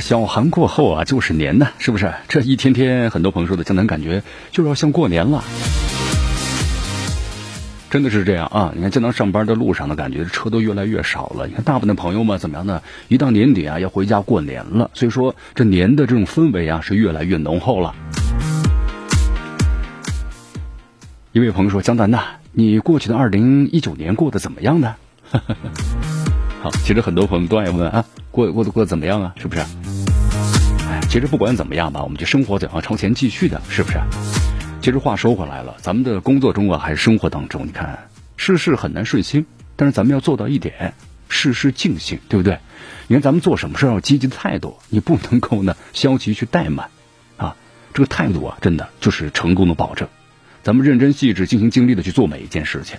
小寒过后啊，就是年呢，是不是？这一天天，很多朋友说的，江南感觉就要像过年了，真的是这样啊！你看，江南上班的路上的感觉，车都越来越少了。你看，大部分的朋友们怎么样呢？一到年底啊，要回家过年了，所以说这年的这种氛围啊，是越来越浓厚了。一位朋友说：“江南呐，你过去的二零一九年过得怎么样呢？” 好，其实很多朋友都爱问啊，过过得过得怎么样啊？是不是？其实不管怎么样吧，我们就生活怎样朝前继续的，是不是？其实话说回来了，咱们的工作中啊，还是生活当中，你看事事很难顺心，但是咱们要做到一点，事事尽兴，对不对？你看咱们做什么事要积极的态度，你不能够呢消极去怠慢啊。这个态度啊，真的就是成功的保证。咱们认真细致、尽心尽力的去做每一件事情。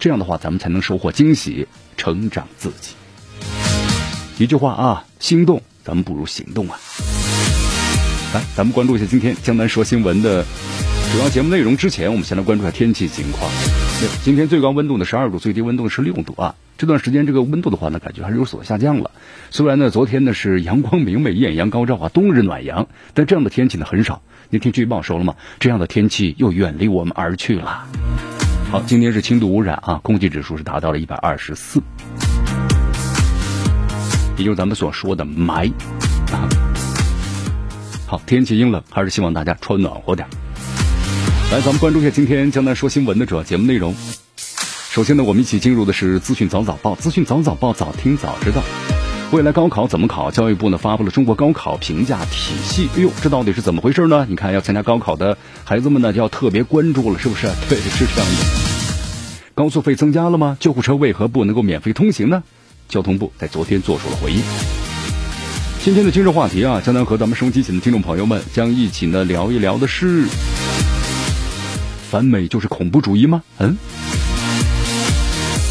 这样的话，咱们才能收获惊喜，成长自己。一句话啊，心动，咱们不如行动啊！来，咱们关注一下今天江南说新闻的主要节目内容。之前，我们先来关注一下天气情况。今天最高温度呢十二度，最低温度是六度啊。这段时间这个温度的话呢，感觉还是有所下降了。虽然呢，昨天呢是阳光明媚，艳阳高照啊，冬日暖阳，但这样的天气呢很少。你听预报说了吗？这样的天气又远离我们而去了。好，今天是轻度污染啊，空气指数是达到了一百二十四，也就是咱们所说的霾啊。好，天气阴冷，还是希望大家穿暖和点。来，咱们关注一下今天江南说新闻的主要节目内容。首先呢，我们一起进入的是资讯早早报，资讯早早报，早听早知道。未来高考怎么考？教育部呢发布了中国高考评价体系。哎呦，这到底是怎么回事呢？你看，要参加高考的孩子们呢，就要特别关注了，是不是？对，是这样的。高速费增加了吗？救护车为何不能够免费通行呢？交通部在昨天做出了回应。今天的今日话题啊，将能和咱们收机前的听众朋友们将一起呢聊一聊的是：反美就是恐怖主义吗？嗯。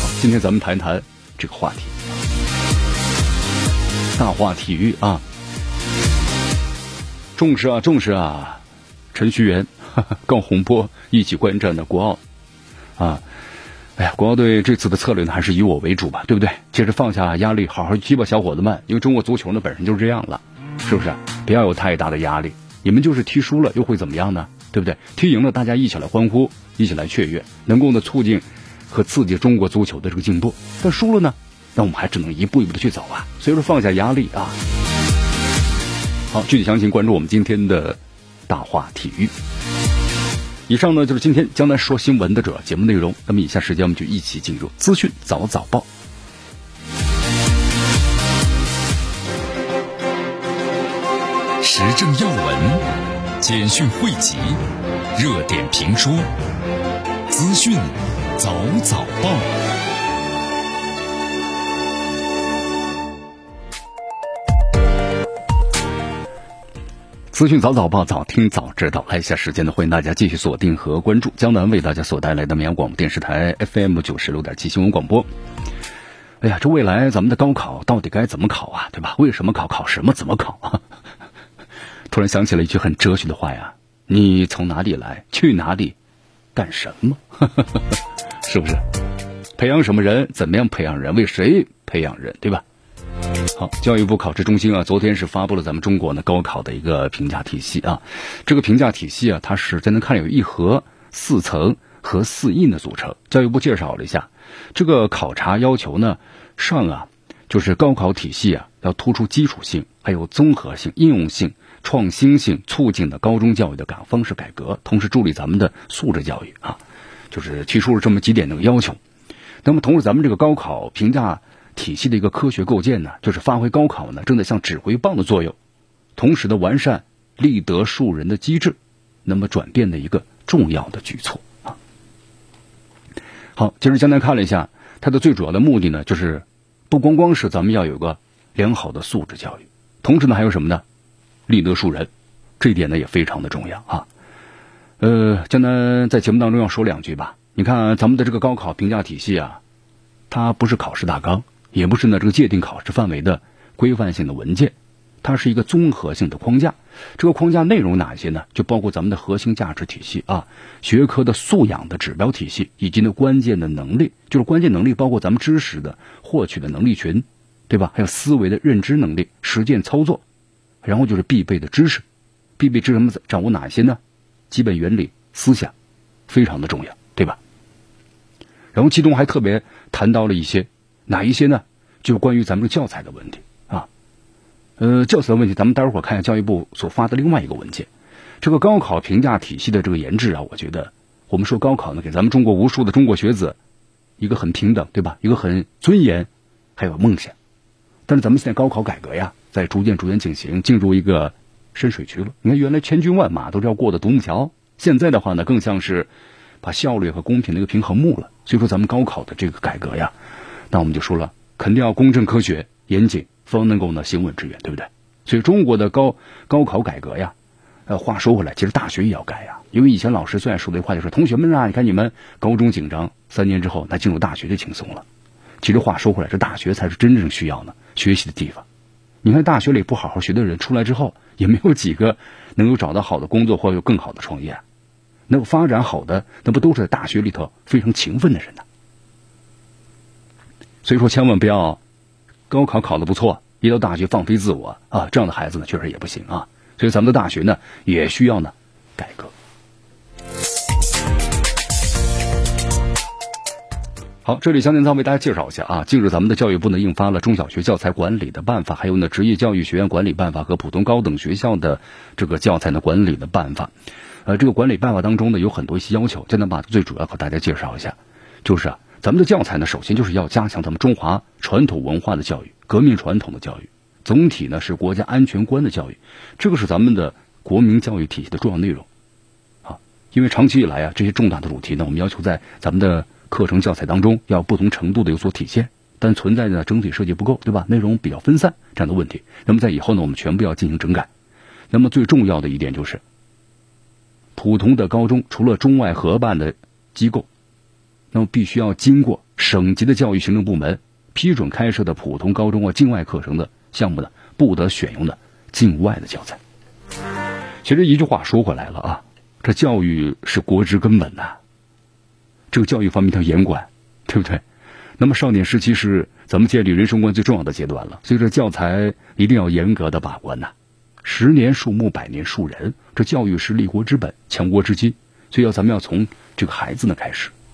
好，今天咱们谈一谈这个话题。大话体育啊，重视啊，重视啊！程序员、高洪波一起观战的国奥啊，哎，国奥队这次的策略呢，还是以我为主吧，对不对？接着放下压力，好好踢吧，小伙子们！因为中国足球呢，本身就是这样了，是不是？不要有太大的压力。你们就是踢输了，又会怎么样呢？对不对？踢赢了，大家一起来欢呼，一起来雀跃，能够呢促进和刺激中国足球的这个进步。但输了呢？那我们还只能一步一步的去走啊，所以说放下压力啊。好，具体详情关注我们今天的大话体育。以上呢就是今天江南说新闻的主要节目内容。那么以下时间我们就一起进入资讯早早报，时政要闻、简讯汇集、热点评书、资讯早早报。资讯早早报，早听早知道。来一下时间呢，欢迎大家继续锁定和关注江南为大家所带来的绵阳广播电视台 FM 九十六点七新闻广播。哎呀，这未来咱们的高考到底该怎么考啊？对吧？为什么考？考什么？怎么考啊？突然想起了一句很哲学的话呀：你从哪里来？去哪里？干什么？是不是？培养什么人？怎么样培养人？为谁培养人？对吧？好，教育部考试中心啊，昨天是发布了咱们中国呢高考的一个评价体系啊。这个评价体系啊，它是在能看有一核、四层和四印的组成。教育部介绍了一下，这个考察要求呢，上啊，就是高考体系啊，要突出基础性、还有综合性、应用性、创新性，促进的高中教育的改方式改革，同时助力咱们的素质教育啊，就是提出了这么几点的要求。那么同时，咱们这个高考评价。体系的一个科学构建呢，就是发挥高考呢正在像指挥棒的作用，同时的完善立德树人的机制，那么转变的一个重要的举措啊。好，其实江南看了一下，它的最主要的目的呢，就是不光光是咱们要有个良好的素质教育，同时呢还有什么呢？立德树人，这一点呢也非常的重要啊。呃，江南在节目当中要说两句吧。你看咱们的这个高考评价体系啊，它不是考试大纲，也不是呢这个界定考试范围的规范性的文件，它是一个综合性的框架。这个框架内容哪些呢？就包括咱们的核心价值体系啊，学科的素养的指标体系，以及呢关键的能力，就是关键能力包括咱们知识的获取的能力群，对吧？还有思维的认知能力、实践操作，然后就是必备的知识，必备知识们掌握哪些呢？基本原理、思想，非常的重要，对吧？然后其中还特别谈到了一些哪一些呢？就关于咱们教材的问题啊。呃，教材的问题，咱们待会儿看下教育部所发的另外一个文件。这个高考评价体系的这个研制啊，我觉得我们说高考呢，给咱们中国无数的中国学子一个很平等，对吧？一个很尊严，还有梦想。但是咱们现在高考改革呀，在逐渐逐渐进行，进入一个。深水区了。你看，原来千军万马都是要过的独木桥，现在的话呢，更像是把效率和公平的一个平衡木了。所以说，咱们高考的这个改革呀，那我们就说了，肯定要公正、科学、严谨，方能够呢行稳致远，对不对？所以中国的高高考改革呀，呃，话说回来，其实大学也要改呀。因为以前老师最爱说的话就是：“同学们啊，你看你们高中紧张，三年之后，那进入大学就轻松了。”其实话说回来，这大学才是真正需要呢学习的地方。你看大学里不好好学的人出来之后，也没有几个能够找到好的工作或有更好的创业，能够发展好的，那不都是在大学里头非常勤奋的人呢？所以说，千万不要高考考的不错，一到大学放飞自我啊，这样的孩子呢，确实也不行啊。所以咱们的大学呢，也需要呢改革。好，这里向您再为大家介绍一下啊。近日，咱们的教育部呢印发了《中小学教材管理的办法》，还有呢《职业教育学院管理办法》和《普通高等学校的这个教材呢管理的办法》。呃，这个管理办法当中呢有很多一些要求，今天把最主要和大家介绍一下。就是啊，咱们的教材呢，首先就是要加强咱们中华传统文化的教育、革命传统的教育，总体呢是国家安全观的教育，这个是咱们的国民教育体系的重要内容。啊，因为长期以来啊，这些重大的主题呢，我们要求在咱们的课程教材当中要不同程度的有所体现，但存在的整体设计不够，对吧？内容比较分散这样的问题。那么在以后呢，我们全部要进行整改。那么最重要的一点就是，普通的高中除了中外合办的机构，那么必须要经过省级的教育行政部门批准开设的普通高中啊境外课程的项目呢，不得选用的境外的教材。其实一句话说回来了啊，这教育是国之根本呐。这个教育方面要严管，对不对？那么少年时期是咱们建立人生观最重要的阶段了，所以这教材一定要严格的把关呐。十年树木，百年树人，这教育是立国之本，强国之基，所以要咱们要从这个孩子呢开始。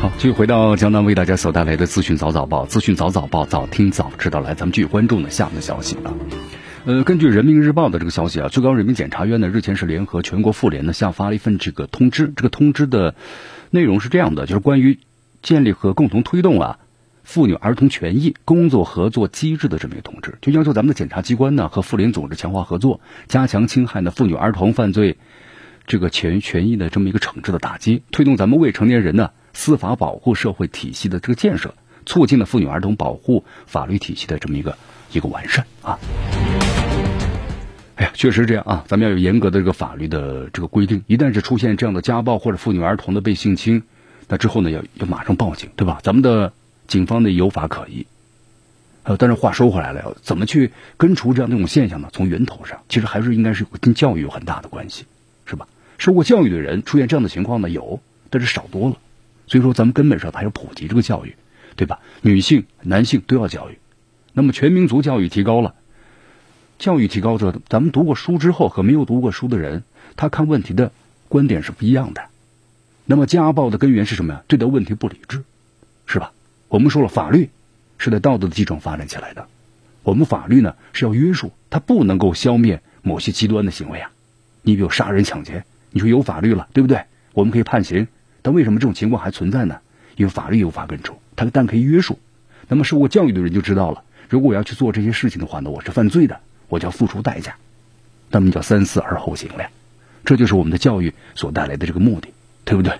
好，继续回到江南为大家所带来的资讯早早报，资讯早早报，早听早知道。来，咱们继续关注呢下面的消息啊。呃，根据人民日报的这个消息啊，最高人民检察院呢日前是联合全国妇联呢下发了一份这个通知。这个通知的内容是这样的，就是关于建立和共同推动啊妇女儿童权益工作合作机制的这么一个通知，就要求咱们的检察机关呢和妇联组织强化合作，加强侵害的妇女儿童犯罪这个权权益的这么一个惩治的打击，推动咱们未成年人呢司法保护社会体系的这个建设，促进了妇女儿童保护法律体系的这么一个一个完善啊。哎呀，确实这样啊！咱们要有严格的这个法律的这个规定，一旦是出现这样的家暴或者妇女儿童的被性侵，那之后呢，要要马上报警，对吧？咱们的警方呢有法可依。呃，但是话说回来了，怎么去根除这样的一种现象呢？从源头上，其实还是应该是跟教育有很大的关系，是吧？受过教育的人出现这样的情况呢，有，但是少多了。所以说，咱们根本上还要普及这个教育，对吧？女性、男性都要教育，那么全民族教育提高了。教育提高之后，咱们读过书之后和没有读过书的人，他看问题的观点是不一样的。那么家暴的根源是什么呀？对待问题不理智，是吧？我们说了，法律是在道德的基础上发展起来的。我们法律呢是要约束，它不能够消灭某些极端的行为啊。你比如杀人、抢劫，你说有法律了，对不对？我们可以判刑，但为什么这种情况还存在呢？因为法律无法根除，它但可以约束。那么受过教育的人就知道了，如果我要去做这些事情的话呢，我是犯罪的，我就要付出代价。那么你叫三思而后行了，这就是我们的教育所带来的这个目的。对不对？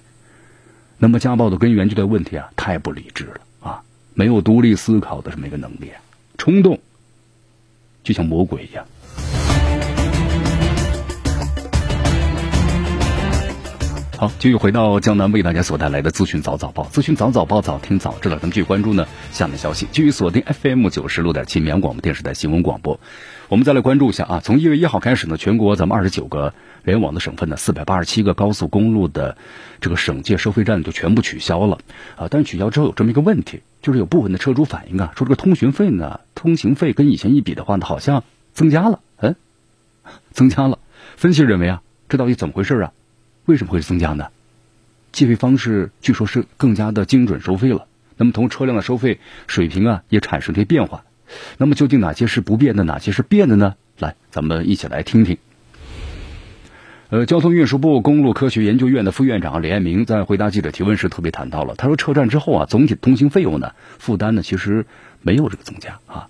那么家暴的根源就在问题啊，太不理智了啊，没有独立思考的这么一个能力，冲动就像魔鬼一样。好，继续回到江南为大家所带来的资讯早早报，资讯早早报，早听早知道。咱们继续关注呢下面消息，继续锁定 FM 九十六点七绵阳广播电视台新闻广播。我们再来关注一下啊，从一月一号开始呢，全国咱们二十九个联网的省份呢，四百八十七个高速公路的这个省界收费站就全部取消了啊。但是取消之后有这么一个问题，就是有部分的车主反映啊，说这个通讯费呢，通行费跟以前一比的话呢，好像增加了，嗯，增加了。分析认为啊，这到底怎么回事啊？为什么会增加呢？计费方式据说是更加的精准收费了。那么同车辆的收费水平啊也产生这些变化。那么究竟哪些是不变的，哪些是变的呢？来，咱们一起来听听。呃，交通运输部公路科学研究院的副院长李爱明在回答记者提问时特别谈到了，他说车站之后啊，总体通行费用呢负担呢其实没有这个增加啊。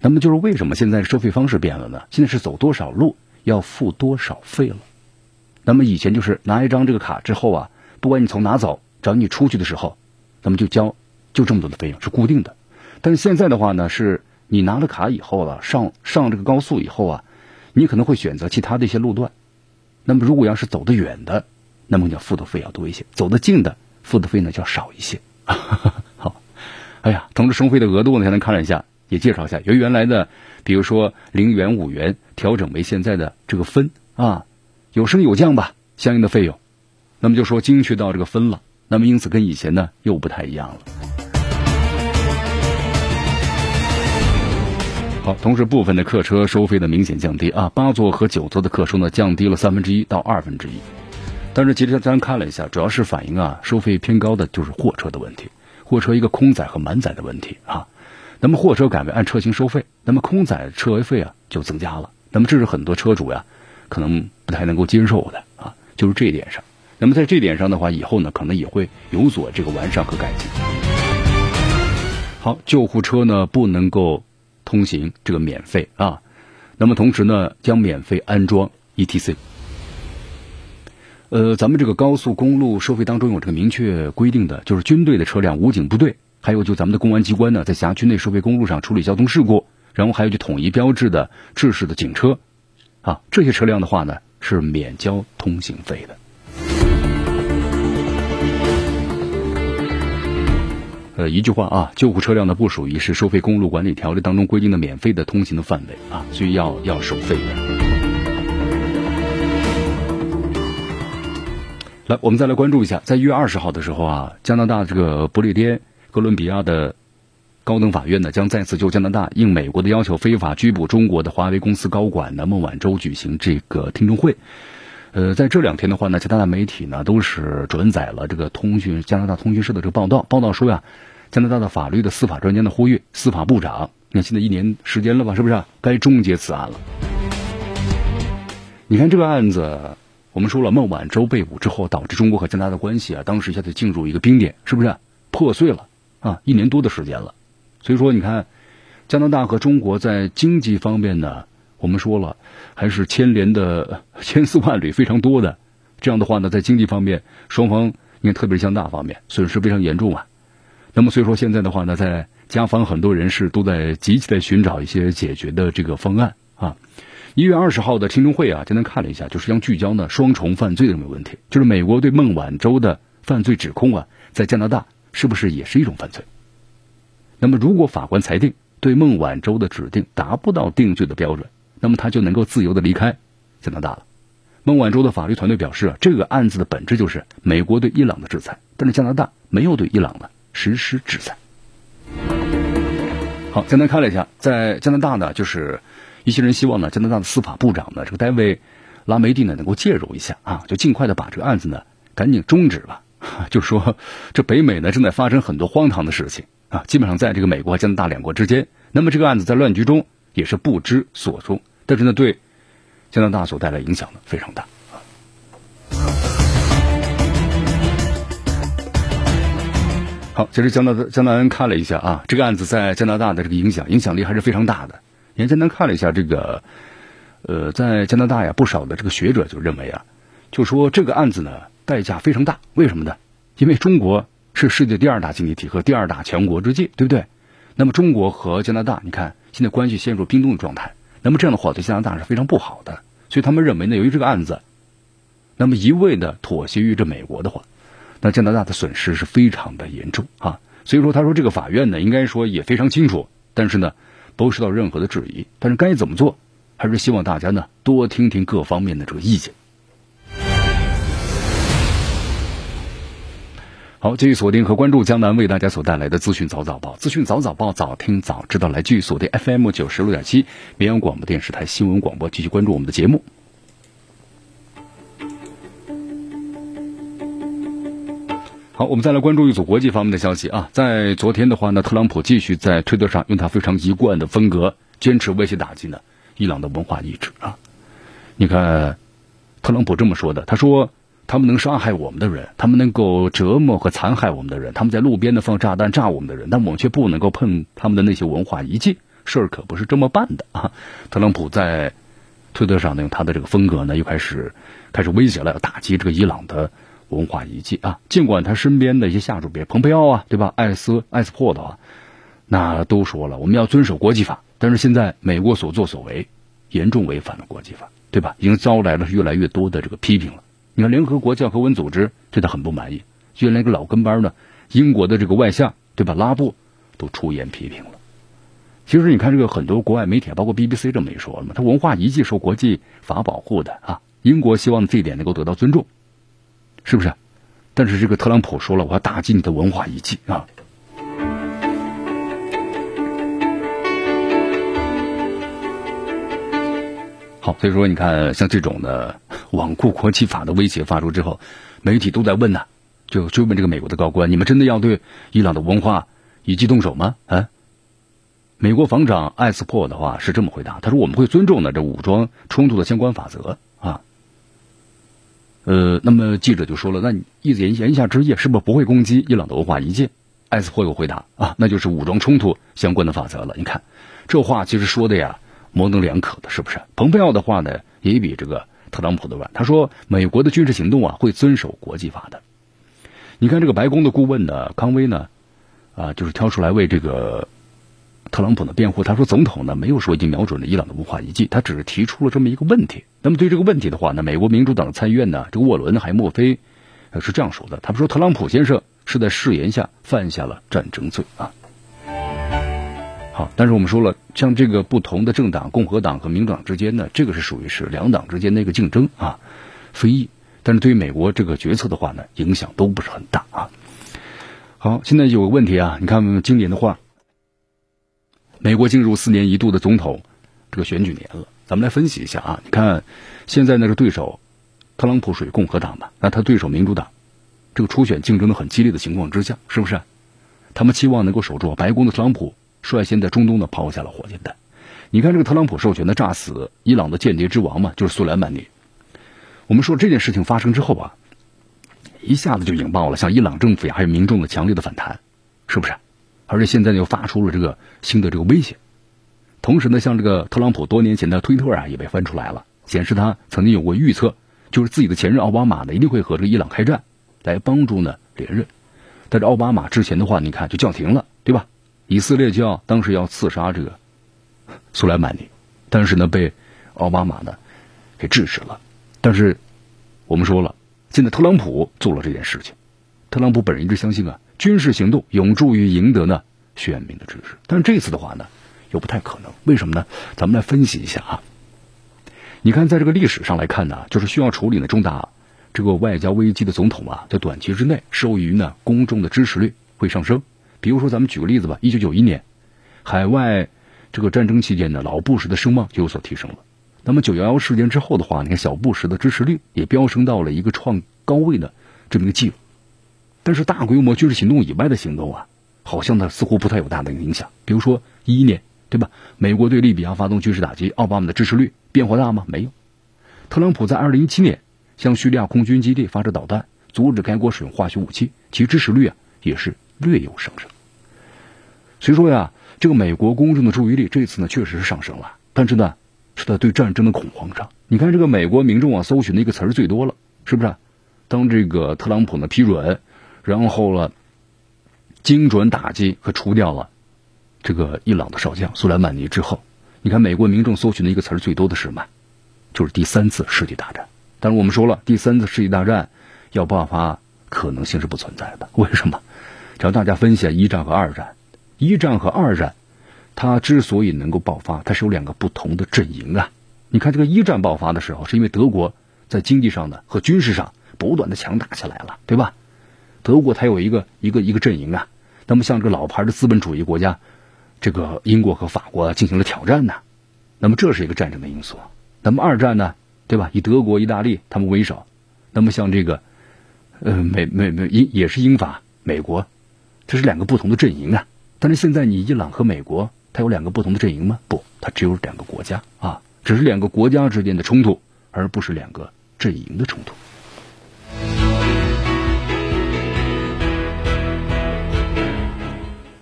那么就是为什么现在收费方式变了呢？现在是走多少路要付多少费了。那么以前就是拿一张这个卡之后啊，不管你从哪走，只要你出去的时候，咱们就交就这么多的费用是固定的。但是现在的话呢，是你拿了卡以后了，上上这个高速以后啊，你可能会选择其他的一些路段。那么如果要是走得远的，那么你要付的费要多一些；走得近的，付的费呢就要少一些。好，哎呀，同时收费的额度呢，咱看了一下，也介绍一下，由原来的比如说零元、五元，调整为现在的这个分啊。有升有降吧，相应的费用，那么就说精确到这个分了，那么因此跟以前呢又不太一样了。好，同时部分的客车收费的明显降低啊，八座和九座的客车呢降低了三分之一到二分之一。但是其实咱看了一下，主要是反映啊收费偏高的就是货车的问题，货车一个空载和满载的问题啊。那么货车改为按车型收费，那么空载车费啊就增加了，那么这是很多车主呀。可能不太能够接受的啊，就是这一点上。那么在这点上的话，以后呢可能也会有所这个完善和改进。好，救护车呢不能够通行这个免费啊，那么同时呢将免费安装 ETC。呃，咱们这个高速公路收费当中有这个明确规定的，就是军队的车辆、武警部队，还有就咱们的公安机关呢，在辖区内收费公路上处理交通事故，然后还有就统一标志的制式的警车。啊，这些车辆的话呢，是免交通行费的。呃，一句话啊，救护车辆呢不属于是收费公路管理条例当中规定的免费的通行的范围啊，所以要要收费的。来，我们再来关注一下，在一月二十号的时候啊，加拿大这个不列颠哥伦比亚的。高等法院呢将再次就加拿大应美国的要求非法拘捕中国的华为公司高管呢孟晚舟举行这个听证会。呃，在这两天的话呢，加拿大媒体呢都是转载了这个通讯加拿大通讯社的这个报道。报道说呀，加拿大的法律的司法专家的呼吁，司法部长，你看现在一年时间了吧，是不是该终结此案了？你看这个案子，我们说了，孟晚舟被捕之后，导致中国和加拿大的关系啊，当时一下子进入一个冰点，是不是破碎了啊？一年多的时间了。所以说，你看，加拿大和中国在经济方面呢，我们说了，还是牵连的 千丝万缕非常多的。这样的话呢，在经济方面，双方你看，特别是加拿大方面损失非常严重啊。那么，所以说现在的话呢，在加方很多人士都在积极的寻找一些解决的这个方案啊。一月二十号的听证会啊，今天看了一下，就是将聚焦呢双重犯罪的这个问题，就是美国对孟晚舟的犯罪指控啊，在加拿大是不是也是一种犯罪？那么，如果法官裁定对孟晚舟的指定达不到定罪的标准，那么他就能够自由的离开加拿大了。孟晚舟的法律团队表示啊，这个案子的本质就是美国对伊朗的制裁，但是加拿大没有对伊朗呢实施制裁。好，简单看了一下，在加拿大呢，就是一些人希望呢，加拿大的司法部长呢，这个戴维拉梅蒂呢能够介入一下啊，就尽快的把这个案子呢赶紧终止吧。就说这北美呢正在发生很多荒唐的事情啊，基本上在这个美国和加拿大两国之间，那么这个案子在乱局中也是不知所踪，但是呢对加拿大所带来影响呢非常大。好，其实江南江南看了一下啊，这个案子在加拿大的这个影响影响力还是非常大的。严江南看了一下这个，呃，在加拿大呀，不少的这个学者就认为啊，就说这个案子呢代价非常大，为什么呢？因为中国是世界第二大经济体和第二大强国之际，对不对？那么中国和加拿大，你看现在关系陷入冰冻的状态，那么这样的话对加拿大是非常不好的。所以他们认为呢，由于这个案子，那么一味的妥协于这美国的话。那加拿大的损失是非常的严重啊，所以说他说这个法院呢应该说也非常清楚，但是呢不会受到任何的质疑，但是该怎么做，还是希望大家呢多听听各方面的这个意见。好，继续锁定和关注江南为大家所带来的资讯早早报，资讯早早报，早听早知道，来继续锁定 FM 九十六点七绵阳广播电视台新闻广播，继续关注我们的节目。好，我们再来关注一组国际方面的消息啊。在昨天的话呢，特朗普继续在推特上用他非常一贯的风格，坚持威胁打击呢伊朗的文化意志啊。你看，特朗普这么说的，他说他们能杀害我们的人，他们能够折磨和残害我们的人，他们在路边呢放炸弹炸我们的人，但我们却不能够碰他们的那些文化遗迹，事儿可不是这么办的啊。特朗普在推特上呢用他的这个风格呢又开始开始威胁了，要打击这个伊朗的。文化遗迹啊，尽管他身边的一些下属，比如蓬佩奥啊，对吧？艾斯艾斯珀的啊，那都说了，我们要遵守国际法。但是现在美国所作所为，严重违反了国际法，对吧？已经招来了越来越多的这个批评了。你看，联合国教科文组织对他很不满意，就连个老跟班呢，英国的这个外相，对吧？拉布都出言批评了。其实你看，这个很多国外媒体，包括 BBC 这么一说了嘛，他文化遗迹受国际法保护的啊，英国希望这一点能够得到尊重。是不是？但是这个特朗普说了，我要打击你的文化遗迹啊！好，所以说你看，像这种的罔顾国际法的威胁发出之后，媒体都在问呢，就追问这个美国的高官：你们真的要对伊朗的文化遗迹动手吗？啊？美国防长艾斯珀的话是这么回答：他说我们会尊重呢这武装冲突的相关法则啊。呃，那么记者就说了，那你言言下之意是不是不会攻击伊朗的文化遗迹？艾斯珀又回答啊，那就是武装冲突相关的法则了。你看，这话其实说的呀，模棱两可的，是不是？蓬佩奥的话呢，也比这个特朗普的软。他说，美国的军事行动啊，会遵守国际法的。你看这个白宫的顾问呢，康威呢，啊，就是挑出来为这个。特朗普的辩护，他说总统呢没有说已经瞄准了伊朗的文化遗迹，他只是提出了这么一个问题。那么对这个问题的话呢，美国民主党的参议院呢，这个沃伦还莫非是这样说的？他们说特朗普先生是在誓言下犯下了战争罪啊。好，但是我们说了，像这个不同的政党，共和党和民主党之间呢，这个是属于是两党之间的一个竞争啊，非议。但是对于美国这个决策的话呢，影响都不是很大啊。好，现在有个问题啊，你看今年的话。美国进入四年一度的总统这个选举年了，咱们来分析一下啊。你看，现在那个对手特朗普属于共和党吧？那他对手民主党，这个初选竞争的很激烈的情况之下，是不是？他们期望能够守住白宫的特朗普率先在中东呢抛下了火箭弹。你看这个特朗普授权的炸死伊朗的间谍之王嘛，就是苏莱曼尼。我们说这件事情发生之后啊，一下子就引爆了像伊朗政府呀还有民众的强烈的反弹，是不是？而且现在又发出了这个新的这个威胁，同时呢，像这个特朗普多年前的推特啊也被翻出来了，显示他曾经有过预测，就是自己的前任奥巴马呢一定会和这个伊朗开战，来帮助呢连任。但是奥巴马之前的话，你看就叫停了，对吧？以色列就要当时要刺杀这个苏莱曼尼，但是呢被奥巴马呢给制止了。但是我们说了，现在特朗普做了这件事情，特朗普本人一直相信啊。军事行动有助于赢得呢选民的支持，但是这次的话呢又不太可能，为什么呢？咱们来分析一下啊。你看，在这个历史上来看呢，就是需要处理呢重大这个外交危机的总统啊，在短期之内受益于呢公众的支持率会上升。比如说，咱们举个例子吧，一九九一年海外这个战争期间呢，老布什的声望就有所提升了。那么九幺幺事件之后的话，你看小布什的支持率也飙升到了一个创高位的这么一个记录。但是大规模军事行动以外的行动啊，好像呢似乎不太有大的影响。比如说一一年，对吧？美国对利比亚发动军事打击，奥巴马的支持率变化大吗？没有。特朗普在二零一七年向叙利亚空军基地发射导弹，阻止该国使用化学武器，其支持率啊也是略有上升。所以说呀，这个美国公众的注意力这次呢确实是上升了，但是呢是在对战争的恐慌上。你看这个美国民众啊搜寻的一个词儿最多了，是不是？当这个特朗普呢批准，然后了精准打击和除掉了这个伊朗的少将苏莱曼尼之后，你看美国民众搜寻的一个词儿最多的是什么？就是第三次世界大战。但是我们说了，第三次世界大战要爆发可能性是不存在的。为什么？只要大家分析一战和二战。一战和二战，它之所以能够爆发，它是有两个不同的阵营啊。你看，这个一战爆发的时候，是因为德国在经济上呢和军事上不断的强大起来了，对吧？德国它有一个一个一个阵营啊。那么像这个老牌的资本主义国家，这个英国和法国进行了挑战呢。那么这是一个战争的因素。那么二战呢，对吧？以德国、意大利他们为首，那么像这个，呃，美美美英也是英法美国，这是两个不同的阵营啊。但是现在你伊朗和美国，它有两个不同的阵营吗？不，它只有两个国家啊，只是两个国家之间的冲突，而不是两个阵营的冲突。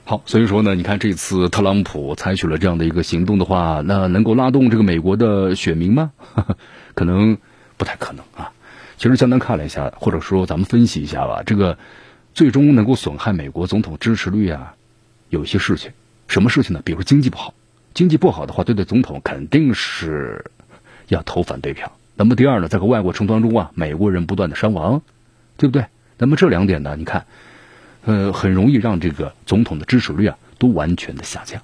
好，所以说呢，你看这次特朗普采取了这样的一个行动的话，那能够拉动这个美国的选民吗？可能不太可能啊。其实，简单看了一下，或者说咱们分析一下吧，这个最终能够损害美国总统支持率啊。有些事情，什么事情呢？比如经济不好，经济不好的话，对对总统肯定是要投反对票。那么第二呢，在和外国冲突当中啊，美国人不断的伤亡，对不对？那么这两点呢，你看，呃，很容易让这个总统的支持率啊都完全的下降。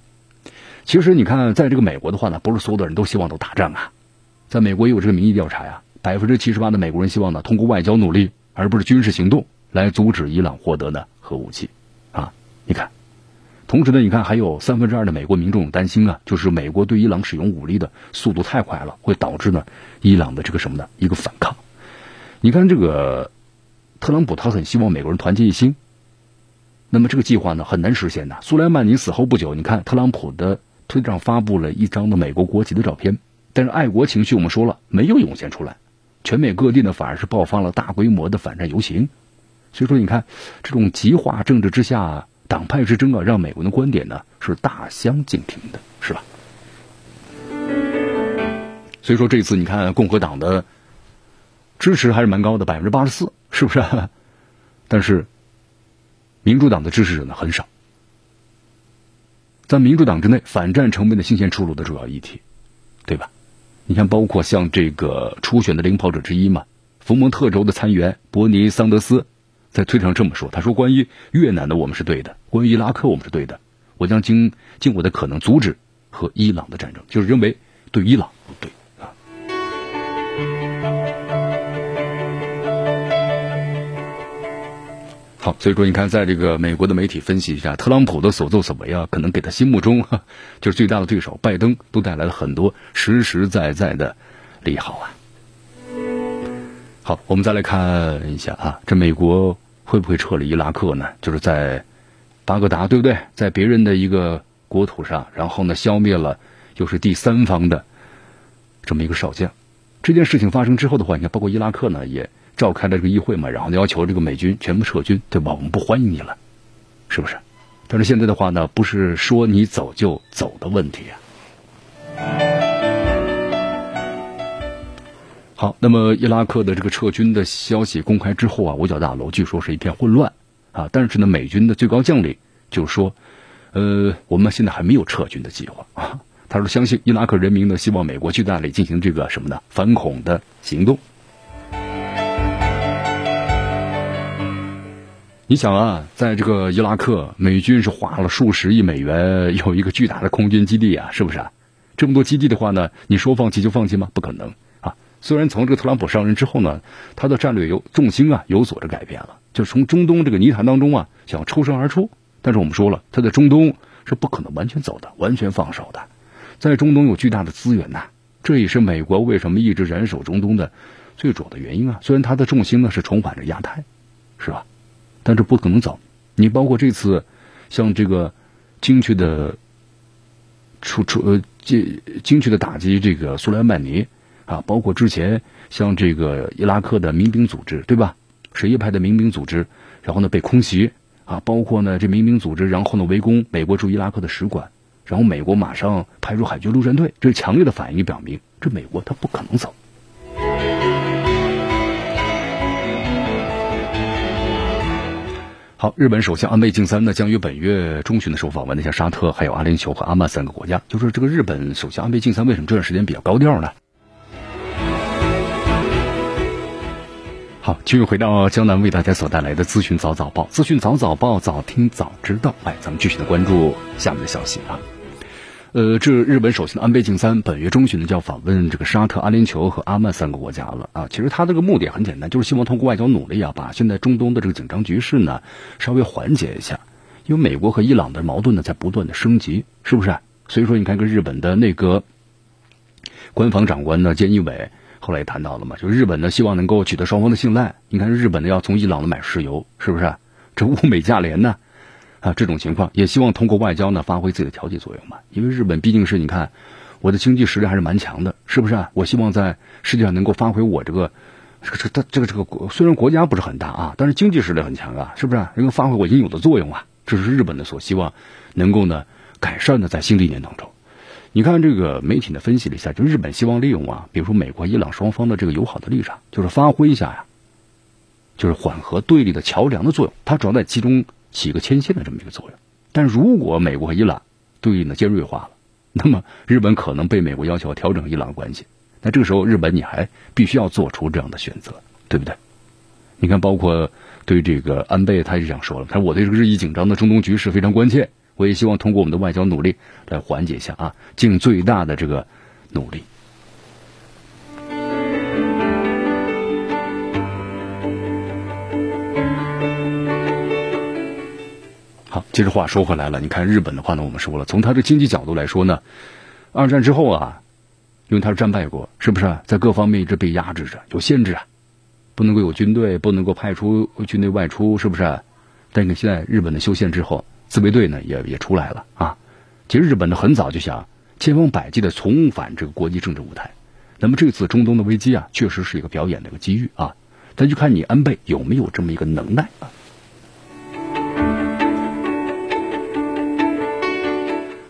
其实你看，在这个美国的话呢，不是所有的人都希望都打仗啊。在美国也有这个民意调查呀，百分之七十八的美国人希望呢通过外交努力，而不是军事行动来阻止伊朗获得呢核武器啊。你看。同时呢，你看还有三分之二的美国民众担心啊，就是美国对伊朗使用武力的速度太快了，会导致呢伊朗的这个什么呢一个反抗。你看这个特朗普他很希望美国人团结一心，那么这个计划呢很难实现的。苏莱曼尼死后不久，你看特朗普的推特上发布了一张的美国国旗的照片，但是爱国情绪我们说了没有涌现出来，全美各地呢反而是爆发了大规模的反战游行。所以说，你看这种极化政治之下。党派之争啊，让美国的观点呢是大相径庭的，是吧？所以说这次你看共和党的支持还是蛮高的，百分之八十四，是不是？但是民主党的支持者呢很少。在民主党之内，反战成为了新鲜出炉的主要议题，对吧？你看，包括像这个初选的领跑者之一嘛，福蒙特州的参议员伯尼桑德斯。在推特上这么说，他说：“关于越南的，我们是对的；关于伊拉克，我们是对的。我将尽尽我的可能阻止和伊朗的战争，就是认为对伊朗不对啊。”好，所以说你看，在这个美国的媒体分析一下，特朗普的所作所为啊，可能给他心目中就是最大的对手拜登都带来了很多实实在在的利好啊。好，我们再来看一下啊，这美国会不会撤离伊拉克呢？就是在巴格达，对不对？在别人的一个国土上，然后呢，消灭了又是第三方的这么一个少将。这件事情发生之后的话，你看，包括伊拉克呢，也召开了这个议会嘛，然后要求这个美军全部撤军，对吧？我们不欢迎你了，是不是？但是现在的话呢，不是说你走就走的问题啊。好，那么伊拉克的这个撤军的消息公开之后啊，五角大楼据说是一片混乱啊。但是呢，美军的最高将领就说，呃，我们现在还没有撤军的计划啊。他说，相信伊拉克人民呢，希望美国去那里进行这个什么呢？反恐的行动。你想啊，在这个伊拉克，美军是花了数十亿美元，有一个巨大的空军基地啊，是不是啊？这么多基地的话呢，你说放弃就放弃吗？不可能。虽然从这个特朗普上任之后呢，他的战略有重心啊有所的改变了，就从中东这个泥潭当中啊想抽身而出。但是我们说了，他在中东是不可能完全走的，完全放手的。在中东有巨大的资源呐，这也是美国为什么一直忍守中东的最主要的原因啊。虽然他的重心呢是重返着亚太，是吧？但这不可能走。你包括这次，像这个精确的出出呃精精确的打击这个苏莱曼尼啊，包括之前像这个伊拉克的民兵组织，对吧？什叶派的民兵组织，然后呢被空袭啊，包括呢这民兵组织，然后呢围攻美国驻伊拉克的使馆，然后美国马上派出海军陆战队，这强烈的反应表明，这美国他不可能走。好，日本首相安倍晋三呢将于本月中旬的时候访问一下沙特、还有阿联酋和阿曼三个国家。就是这个日本首相安倍晋三为什么这段时间比较高调呢？好，继续回到江南为大家所带来的资讯早早报，资讯早早报，早听早知道。哎，咱们继续的关注下面的消息啊。呃，这日本首相安倍晋三本月中旬呢就要访问这个沙特、阿联酋和阿曼三个国家了啊。其实他这个目的很简单，就是希望通过外交努力啊，把现在中东的这个紧张局势呢稍微缓解一下。因为美国和伊朗的矛盾呢在不断的升级，是不是？所以说，你看，跟日本的那个官方长官呢，菅义伟后来也谈到了嘛，就日本呢希望能够取得双方的信赖。你看，日本呢要从伊朗的买石油，是不是？这物美价廉呢？啊，这种情况也希望通过外交呢发挥自己的调节作用嘛。因为日本毕竟是你看，我的经济实力还是蛮强的，是不是？我希望在世界上能够发挥我这个这个这个这个这个国虽然国家不是很大啊，但是经济实力很强啊，是不是？能够发挥我应有的作用啊，这是日本的所希望能够呢改善的在新的一年当中。你看这个媒体呢分析了一下，就日本希望利用啊，比如说美国、伊朗双方的这个友好的立场，就是发挥一下呀，就是缓和对立的桥梁的作用，它主要在其中。起个牵线的这么一个作用，但如果美国和伊朗对应的尖锐化了，那么日本可能被美国要求调整伊朗关系。那这个时候，日本你还必须要做出这样的选择，对不对？你看，包括对这个安倍，他也这样说了，他说我对这个日益紧张的中东局势非常关切，我也希望通过我们的外交努力来缓解一下啊，尽最大的这个努力。好，接着话说回来了，你看日本的话呢，我们说了，从它的经济角度来说呢，二战之后啊，因为它是战败国，是不是在各方面一直被压制着，有限制啊，不能够有军队，不能够派出军队外出，是不是？但是现在日本的修宪之后，自卫队呢也也出来了啊。其实日本呢很早就想千方百计的重返这个国际政治舞台，那么这次中东的危机啊，确实是一个表演的一个机遇啊，但就看你安倍有没有这么一个能耐啊。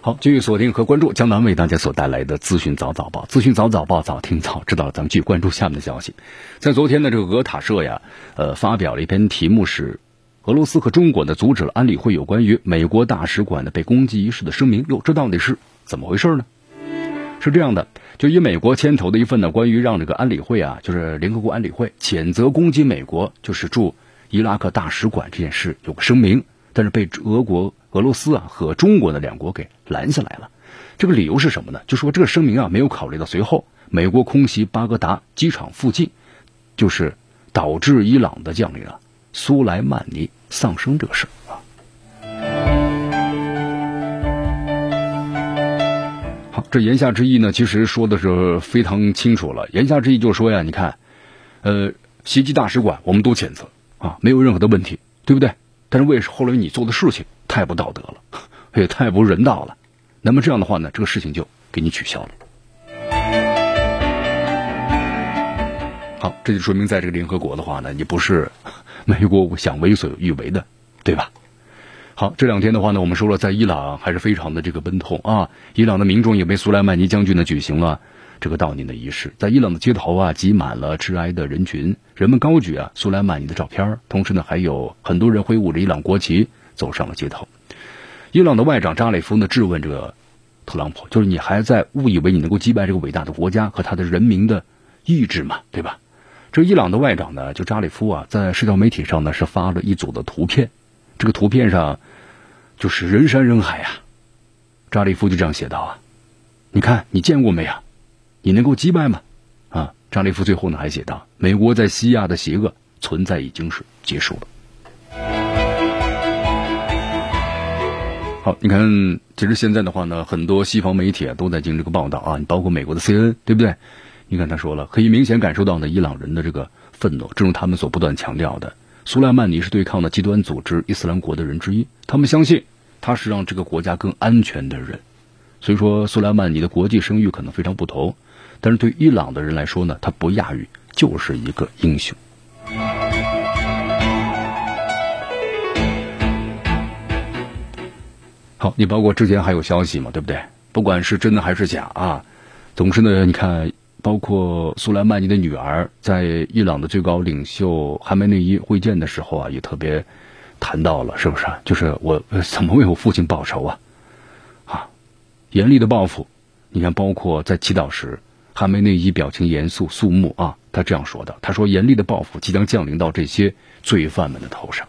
好，继续锁定和关注江南为大家所带来的资讯早早报，资讯早早报，早听早知道。咱们继续关注下面的消息。在昨天的这个俄塔社呀，呃，发表了一篇题目是“俄罗斯和中国呢阻止了安理会有关于美国大使馆的被攻击一事的声明”。哟，这到底是怎么回事呢？是这样的，就以美国牵头的一份呢，关于让这个安理会啊，就是联合国安理会谴责攻击美国就是驻伊拉克大使馆这件事有个声明，但是被俄国。俄罗斯啊和中国的两国给拦下来了，这个理由是什么呢？就说这个声明啊没有考虑到随后美国空袭巴格达机场附近，就是导致伊朗的将领啊苏莱曼尼丧生这个事啊。好，这言下之意呢，其实说的是非常清楚了。言下之意就是说呀，你看，呃，袭击大使馆我们都谴责啊，没有任何的问题，对不对？但是为什后来你做的事情？太不道德了，也太不人道了。那么这样的话呢，这个事情就给你取消了。好，这就说明在这个联合国的话呢，你不是美国想为所欲为的，对吧？好，这两天的话呢，我们说了，在伊朗还是非常的这个奔痛啊。伊朗的民众也为苏莱曼尼将军呢举行了这个悼念的仪式，在伊朗的街头啊，挤满了致哀的人群，人们高举啊苏莱曼尼的照片，同时呢，还有很多人挥舞着伊朗国旗。走上了街头，伊朗的外长扎里夫呢质问这个特朗普，就是你还在误以为你能够击败这个伟大的国家和他的人民的意志嘛，对吧？这伊朗的外长呢，就扎里夫啊，在社交媒体上呢是发了一组的图片，这个图片上就是人山人海呀。扎里夫就这样写道啊，你看你见过没有？你能够击败吗？啊，扎里夫最后呢还写道，美国在西亚的邪恶存在已经是结束了。好，你看，其实现在的话呢，很多西方媒体啊都在进行这个报道啊，你包括美国的 CNN，对不对？你看他说了，可以明显感受到呢，伊朗人的这个愤怒，正如他们所不断强调的，苏莱曼尼是对抗的极端组织伊斯兰国的人之一，他们相信他是让这个国家更安全的人。所以说，苏莱曼尼的国际声誉可能非常不同，但是对伊朗的人来说呢，他不亚于就是一个英雄。好，你包括之前还有消息嘛，对不对？不管是真的还是假啊，总之呢，你看，包括苏莱曼尼的女儿在伊朗的最高领袖哈梅内伊会见的时候啊，也特别谈到了，是不是？就是我怎么为我父亲报仇啊？啊，严厉的报复。你看，包括在祈祷时，哈梅内伊表情严肃肃穆啊，他这样说的：“他说，严厉的报复即将降临到这些罪犯们的头上。”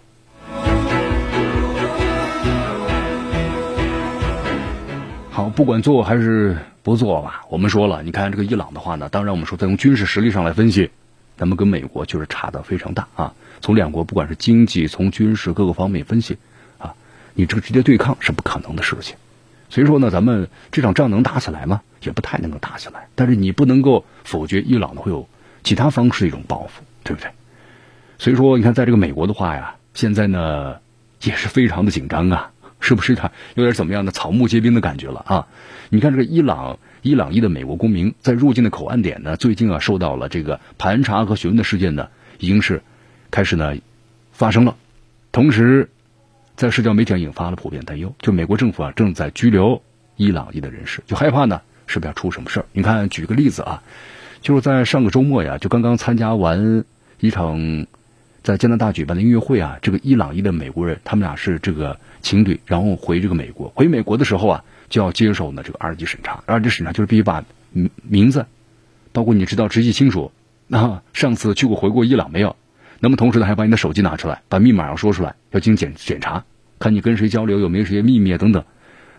不管做还是不做吧，我们说了，你看这个伊朗的话呢，当然我们说从军事实力上来分析，咱们跟美国就是差的非常大啊。从两国不管是经济、从军事各个方面分析啊，你这个直接对抗是不可能的事情。所以说呢，咱们这场仗能打起来吗？也不太能够打起来。但是你不能够否决伊朗呢会有其他方式的一种报复，对不对？所以说，你看在这个美国的话呀，现在呢也是非常的紧张啊。是不是他有点怎么样的草木皆兵的感觉了啊？你看这个伊朗伊朗裔的美国公民在入境的口岸点呢，最近啊受到了这个盘查和询问的事件呢，已经是开始呢发生了。同时，在社交媒体上引发了普遍担忧，就美国政府啊正在拘留伊朗裔的人士，就害怕呢是不是要出什么事儿？你看，举个例子啊，就是在上个周末呀，就刚刚参加完一场。在加拿大举办的音乐会啊，这个伊朗裔的美国人，他们俩是这个情侣，然后回这个美国，回美国的时候啊，就要接受呢这个二级审查。二级审查就是必须把名名字，包括你知道直系亲属，啊，上次去过回过伊朗没有？那么同时呢，还把你的手机拿出来，把密码要说出来，要进行检检查，看你跟谁交流，有没有这些秘密啊等等。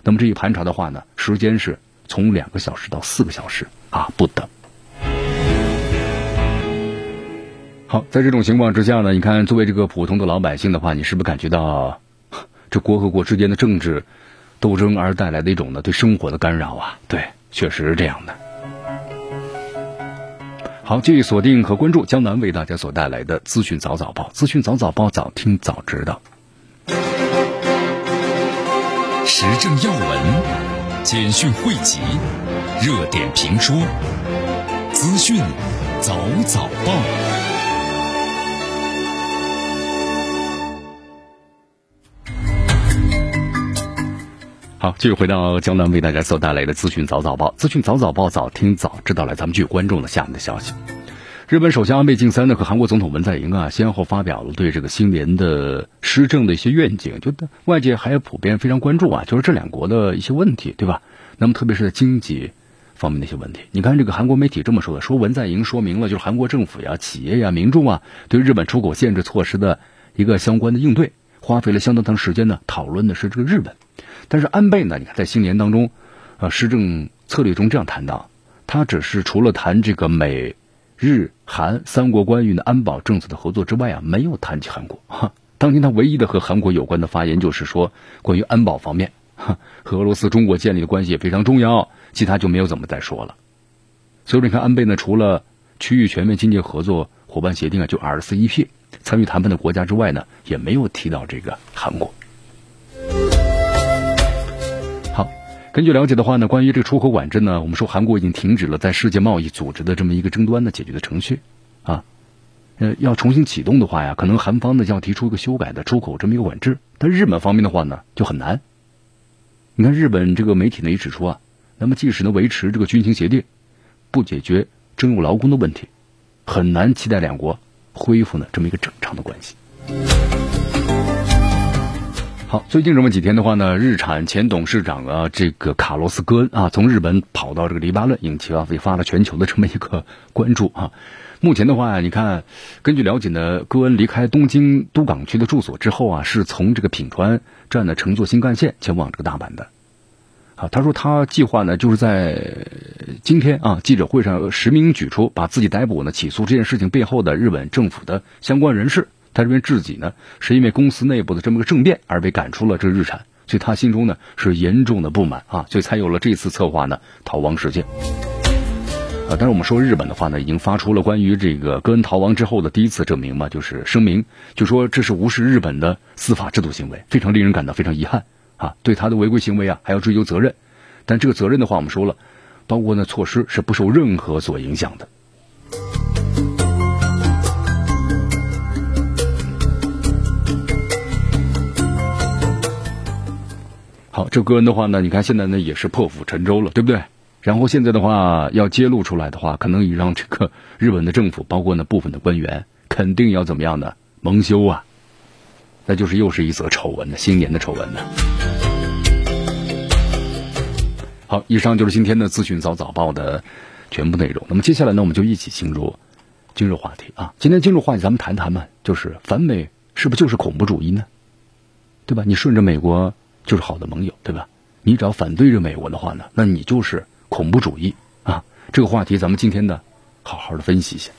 那么这一盘查的话呢，时间是从两个小时到四个小时啊不等。好，在这种情况之下呢，你看，作为这个普通的老百姓的话，你是不是感觉到这国和国之间的政治斗争而带来的一种呢对生活的干扰啊？对，确实是这样的。好，继续锁定和关注江南为大家所带来的资讯早早报，资讯早早报，早听早知道。时政要闻、简讯汇集、热点评说、资讯早早报。好，继续回到江南为大家所带来的资讯早早报，资讯早早报，早听早知道来，咱们继续关注了下面的消息。日本首相安倍晋三呢和韩国总统文在寅啊，先后发表了对这个新年的施政的一些愿景，就外界还普遍非常关注啊，就是这两国的一些问题，对吧？那么特别是在经济方面的一些问题，你看这个韩国媒体这么说的，说文在寅说明了就是韩国政府呀、企业呀、民众啊对日本出口限制措施的一个相关的应对，花费了相当长时间呢，讨论的是这个日本。但是安倍呢？你看在新年当中，呃，施政策略中这样谈到，他只是除了谈这个美日韩三国关于的安保政策的合作之外啊，没有谈及韩国。哈，当今他唯一的和韩国有关的发言就是说，关于安保方面，哈，和俄罗斯、中国建立的关系也非常重要，其他就没有怎么再说了。所以说你看，安倍呢，除了区域全面经济合作伙伴协定啊，就 RCEP 参与谈判的国家之外呢，也没有提到这个韩国。根据了解的话呢，关于这个出口管制呢，我们说韩国已经停止了在世界贸易组织的这么一个争端的解决的程序，啊，呃，要重新启动的话呀，可能韩方呢要提出一个修改的出口这么一个管制，但日本方面的话呢就很难。你看日本这个媒体呢也指出啊，那么即使能维持这个军情协定，不解决征用劳工的问题，很难期待两国恢复呢这么一个正常的关系。好，最近这么几天的话呢，日产前董事长啊，这个卡洛斯·戈恩啊，从日本跑到这个黎巴嫩，引起啊引发了全球的这么一个关注啊。目前的话，你看，根据了解呢，戈恩离开东京都港区的住所之后啊，是从这个品川站呢乘坐新干线前往这个大阪的。啊，他说他计划呢，就是在今天啊记者会上实名举出，把自己逮捕呢起诉这件事情背后的日本政府的相关人士。他认为自己呢是因为公司内部的这么个政变而被赶出了这日产，所以他心中呢是严重的不满啊，所以才有了这次策划呢逃亡事件。啊，但是我们说日本的话呢，已经发出了关于这个戈恩逃亡之后的第一次证明嘛，就是声明，就说这是无视日本的司法制度行为，非常令人感到非常遗憾啊，对他的违规行为啊还要追究责任。但这个责任的话，我们说了，包括呢措施是不受任何所影响的。好，这戈恩的话呢，你看现在呢也是破釜沉舟了，对不对？然后现在的话要揭露出来的话，可能也让这个日本的政府，包括呢部分的官员，肯定要怎么样呢？蒙羞啊！那就是又是一则丑闻呢，新年的丑闻呢。好，以上就是今天的资讯早早报的全部内容。那么接下来呢，我们就一起进入今日话题啊。今天进入话题，咱们谈谈嘛，就是反美是不是就是恐怖主义呢？对吧？你顺着美国。就是好的盟友，对吧？你只要反对着美国的话呢，那你就是恐怖主义啊！这个话题咱们今天呢，好好的分析一下。